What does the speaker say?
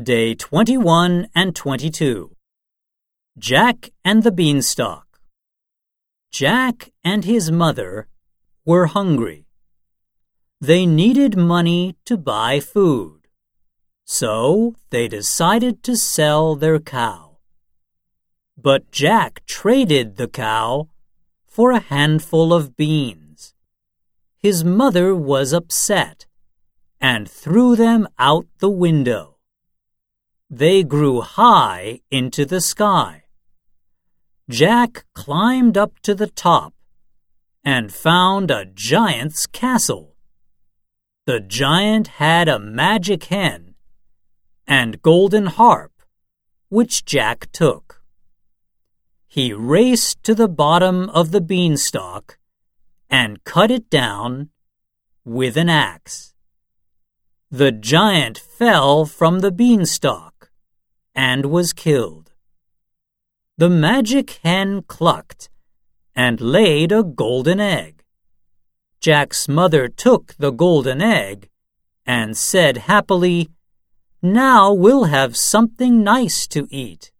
Day 21 and 22. Jack and the Beanstalk. Jack and his mother were hungry. They needed money to buy food. So they decided to sell their cow. But Jack traded the cow for a handful of beans. His mother was upset and threw them out the window. They grew high into the sky. Jack climbed up to the top and found a giant's castle. The giant had a magic hen and golden harp, which Jack took. He raced to the bottom of the beanstalk and cut it down with an axe. The giant fell from the beanstalk and was killed. The magic hen clucked and laid a golden egg. Jack's mother took the golden egg and said happily, Now we'll have something nice to eat.